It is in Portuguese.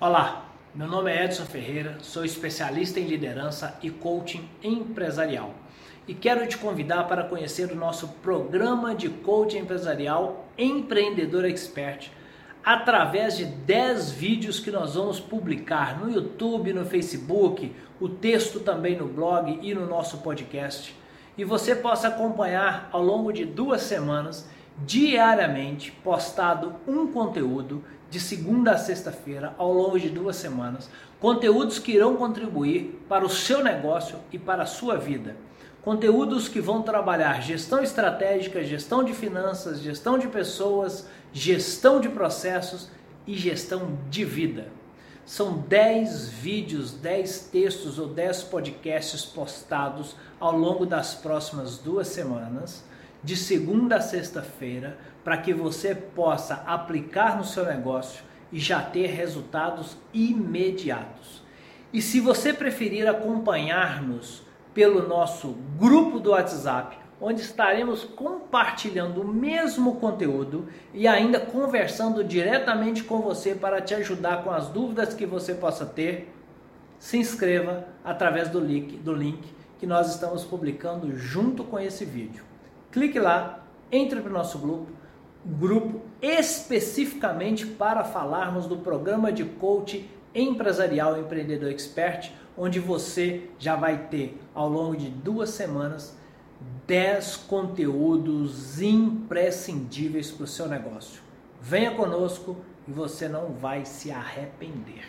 Olá, meu nome é Edson Ferreira, sou especialista em liderança e coaching empresarial e quero te convidar para conhecer o nosso programa de coaching empresarial Empreendedor Expert através de 10 vídeos que nós vamos publicar no YouTube, no Facebook, o texto também no blog e no nosso podcast. E você possa acompanhar ao longo de duas semanas, diariamente, postado um conteúdo de segunda a sexta-feira, ao longo de duas semanas, conteúdos que irão contribuir para o seu negócio e para a sua vida. Conteúdos que vão trabalhar gestão estratégica, gestão de finanças, gestão de pessoas, gestão de processos e gestão de vida. São 10 vídeos, 10 textos ou 10 podcasts postados ao longo das próximas duas semanas de segunda a sexta-feira, para que você possa aplicar no seu negócio e já ter resultados imediatos. E se você preferir acompanhar-nos pelo nosso grupo do WhatsApp, onde estaremos compartilhando o mesmo conteúdo e ainda conversando diretamente com você para te ajudar com as dúvidas que você possa ter, se inscreva através do link, do link que nós estamos publicando junto com esse vídeo clique lá, entre para o nosso grupo, grupo especificamente para falarmos do programa de coach empresarial empreendedor expert, onde você já vai ter ao longo de duas semanas 10 conteúdos imprescindíveis para o seu negócio. Venha conosco e você não vai se arrepender.